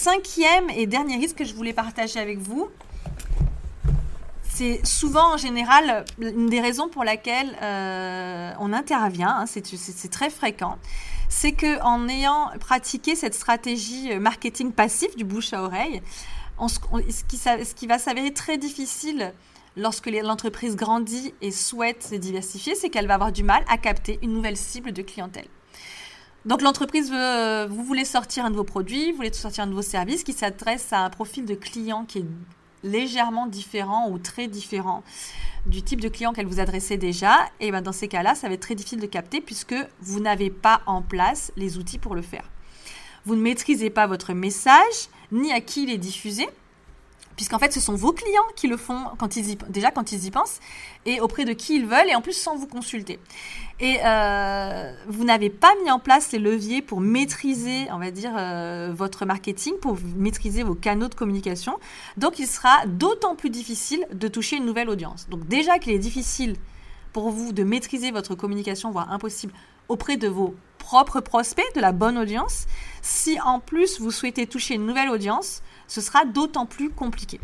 cinquième et dernier risque que je voulais partager avec vous, c'est souvent en général une des raisons pour laquelle euh, on intervient, hein, c'est très fréquent, c'est que en ayant pratiqué cette stratégie marketing passif du bouche à oreille, ce, qui, va s'avérer très difficile lorsque l'entreprise grandit et souhaite se diversifier, c'est qu'elle va avoir du mal à capter une nouvelle cible de clientèle. Donc l'entreprise veut, vous voulez sortir un nouveau produit, vous voulez sortir un nouveau service qui s'adresse à un profil de client qui est légèrement différent ou très différent du type de client qu'elle vous adressait déjà, et ben dans ces cas-là, ça va être très difficile de capter puisque vous n'avez pas en place les outils pour le faire. Vous ne maîtrisez pas votre message, ni à qui il est diffusé, puisqu'en fait ce sont vos clients qui le font quand ils y, déjà quand ils y pensent et auprès de qui ils veulent et en plus sans vous consulter. Et euh, vous n'avez pas mis en place les leviers pour maîtriser, on va dire, euh, votre marketing, pour maîtriser vos canaux de communication. Donc il sera d'autant plus difficile de toucher une nouvelle audience. Donc déjà qu'il est difficile pour vous de maîtriser votre communication, voire impossible, auprès de vos propres prospects, de la bonne audience, si en plus vous souhaitez toucher une nouvelle audience, ce sera d'autant plus compliqué.